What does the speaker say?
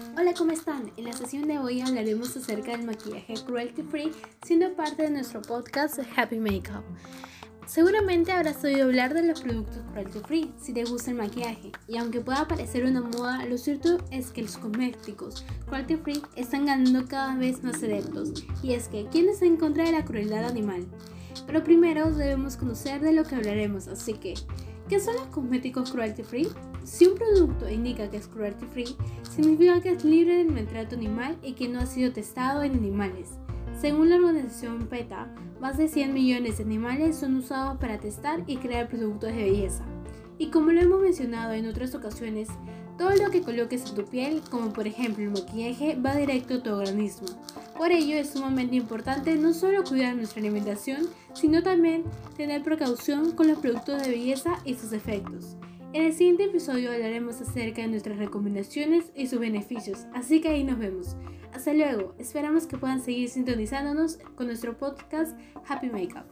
Hola, ¿cómo están? En la sesión de hoy hablaremos acerca del maquillaje cruelty free, siendo parte de nuestro podcast Happy Makeup. Seguramente habrás oído hablar de los productos cruelty free si te gusta el maquillaje, y aunque pueda parecer una moda, lo cierto es que los cosméticos cruelty free están ganando cada vez más adeptos, y es que ¿quién está en contra de la crueldad animal? Pero primero debemos conocer de lo que hablaremos, así que, ¿qué son los cosméticos cruelty free? Si un producto indica que es cruelty free, significa que es libre del maltrato animal y que no ha sido testado en animales. Según la organización PETA, más de 100 millones de animales son usados para testar y crear productos de belleza. Y como lo hemos mencionado en otras ocasiones, todo lo que coloques en tu piel, como por ejemplo el maquillaje, va directo a tu organismo. Por ello es sumamente importante no solo cuidar nuestra alimentación, sino también tener precaución con los productos de belleza y sus efectos. En el siguiente episodio hablaremos acerca de nuestras recomendaciones y sus beneficios, así que ahí nos vemos. Hasta luego, esperamos que puedan seguir sintonizándonos con nuestro podcast Happy Makeup.